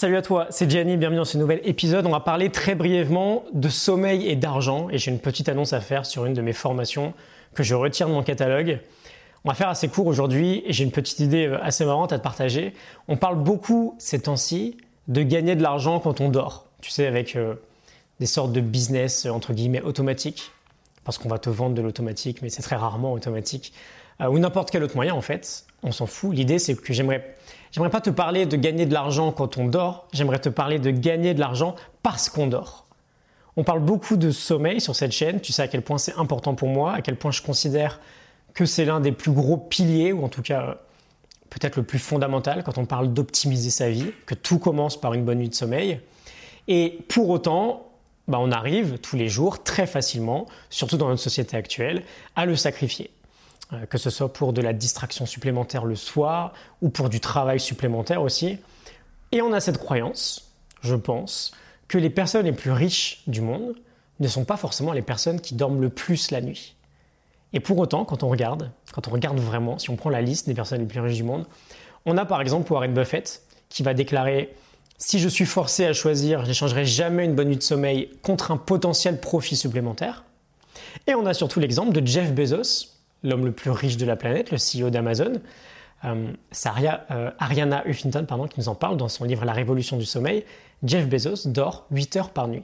Salut à toi, c'est Gianni, bienvenue dans ce nouvel épisode. On va parler très brièvement de sommeil et d'argent et j'ai une petite annonce à faire sur une de mes formations que je retire de mon catalogue. On va faire assez court aujourd'hui et j'ai une petite idée euh, assez marrante à te partager. On parle beaucoup ces temps-ci de gagner de l'argent quand on dort. Tu sais, avec euh, des sortes de business euh, entre guillemets automatiques, parce qu'on va te vendre de l'automatique, mais c'est très rarement automatique, ou n'importe quel autre moyen en fait. On s'en fout. L'idée c'est que j'aimerais, j'aimerais pas te parler de gagner de l'argent quand on dort. J'aimerais te parler de gagner de l'argent parce qu'on dort. On parle beaucoup de sommeil sur cette chaîne. Tu sais à quel point c'est important pour moi, à quel point je considère que c'est l'un des plus gros piliers, ou en tout cas peut-être le plus fondamental quand on parle d'optimiser sa vie, que tout commence par une bonne nuit de sommeil. Et pour autant, bah, on arrive tous les jours très facilement, surtout dans notre société actuelle, à le sacrifier. Euh, que ce soit pour de la distraction supplémentaire le soir ou pour du travail supplémentaire aussi. Et on a cette croyance, je pense, que les personnes les plus riches du monde ne sont pas forcément les personnes qui dorment le plus la nuit. Et pour autant, quand on regarde, quand on regarde vraiment, si on prend la liste des personnes les plus riches du monde, on a par exemple Warren Buffett qui va déclarer si je suis forcé à choisir, je n'échangerai jamais une bonne nuit de sommeil contre un potentiel profit supplémentaire. Et on a surtout l'exemple de Jeff Bezos, l'homme le plus riche de la planète, le CEO d'Amazon. Euh, euh, Ariana Huffington pardon, qui nous en parle dans son livre La révolution du sommeil. Jeff Bezos dort 8 heures par nuit.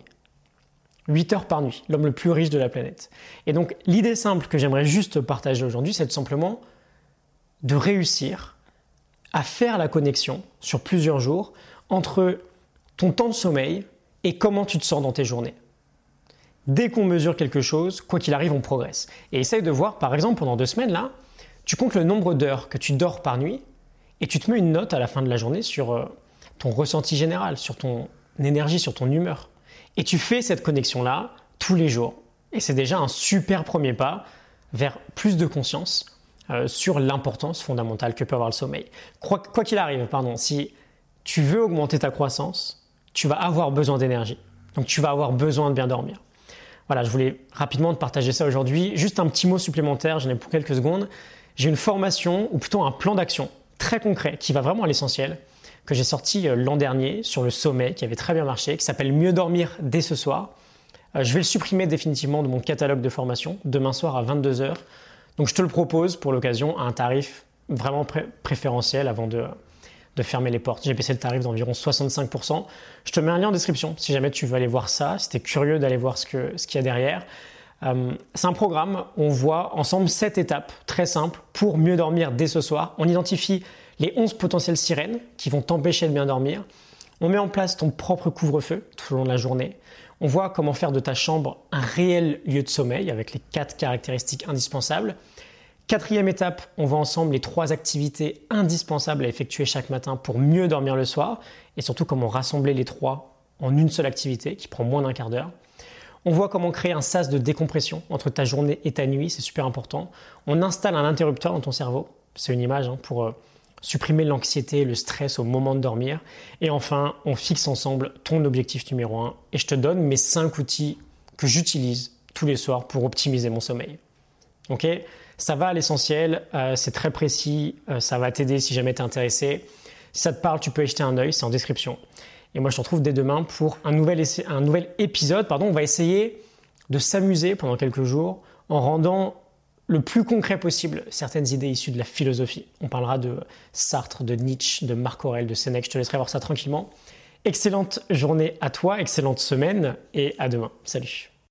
8 heures par nuit, l'homme le plus riche de la planète. Et donc l'idée simple que j'aimerais juste partager aujourd'hui, c'est tout simplement de réussir à faire la connexion sur plusieurs jours entre ton temps de sommeil et comment tu te sens dans tes journées. Dès qu'on mesure quelque chose, quoi qu'il arrive, on progresse. Et essaye de voir, par exemple, pendant deux semaines, là, tu comptes le nombre d'heures que tu dors par nuit et tu te mets une note à la fin de la journée sur euh, ton ressenti général, sur ton énergie, sur ton humeur. Et tu fais cette connexion-là tous les jours. Et c'est déjà un super premier pas vers plus de conscience euh, sur l'importance fondamentale que peut avoir le sommeil. Quoi qu'il arrive, pardon, si tu veux augmenter ta croissance, tu vas avoir besoin d'énergie. Donc tu vas avoir besoin de bien dormir. Voilà, je voulais rapidement te partager ça aujourd'hui. Juste un petit mot supplémentaire, j'en ai pour quelques secondes. J'ai une formation, ou plutôt un plan d'action très concret qui va vraiment à l'essentiel, que j'ai sorti euh, l'an dernier sur le sommeil, qui avait très bien marché, qui s'appelle Mieux dormir dès ce soir. Euh, je vais le supprimer définitivement de mon catalogue de formation demain soir à 22h. Donc je te le propose pour l'occasion à un tarif vraiment préférentiel avant de, de fermer les portes. J'ai baissé le tarif d'environ 65%. Je te mets un lien en description si jamais tu veux aller voir ça, si tu es curieux d'aller voir ce qu'il ce y a derrière. Euh, c'est un programme, on voit ensemble 7 étapes très simples pour mieux dormir dès ce soir. On identifie les 11 potentielles sirènes qui vont t'empêcher de bien dormir. On met en place ton propre couvre-feu tout au long de la journée. On voit comment faire de ta chambre un réel lieu de sommeil avec les 4 caractéristiques indispensables. Quatrième étape, on voit ensemble les trois activités indispensables à effectuer chaque matin pour mieux dormir le soir et surtout comment rassembler les trois en une seule activité qui prend moins d'un quart d'heure. On voit comment créer un sas de décompression entre ta journée et ta nuit, c'est super important. On installe un interrupteur dans ton cerveau, c'est une image hein, pour euh, supprimer l'anxiété, le stress au moment de dormir. Et enfin, on fixe ensemble ton objectif numéro un et je te donne mes cinq outils que j'utilise tous les soirs pour optimiser mon sommeil. Ça va à l'essentiel, euh, c'est très précis, euh, ça va t'aider si jamais tu es intéressé. Si ça te parle, tu peux y jeter un œil, c'est en description. Et moi, je te retrouve dès demain pour un nouvel, un nouvel épisode. Pardon, on va essayer de s'amuser pendant quelques jours en rendant le plus concret possible certaines idées issues de la philosophie. On parlera de Sartre, de Nietzsche, de Marc Aurèle, de Sénèque. Je te laisserai voir ça tranquillement. Excellente journée à toi, excellente semaine et à demain. Salut.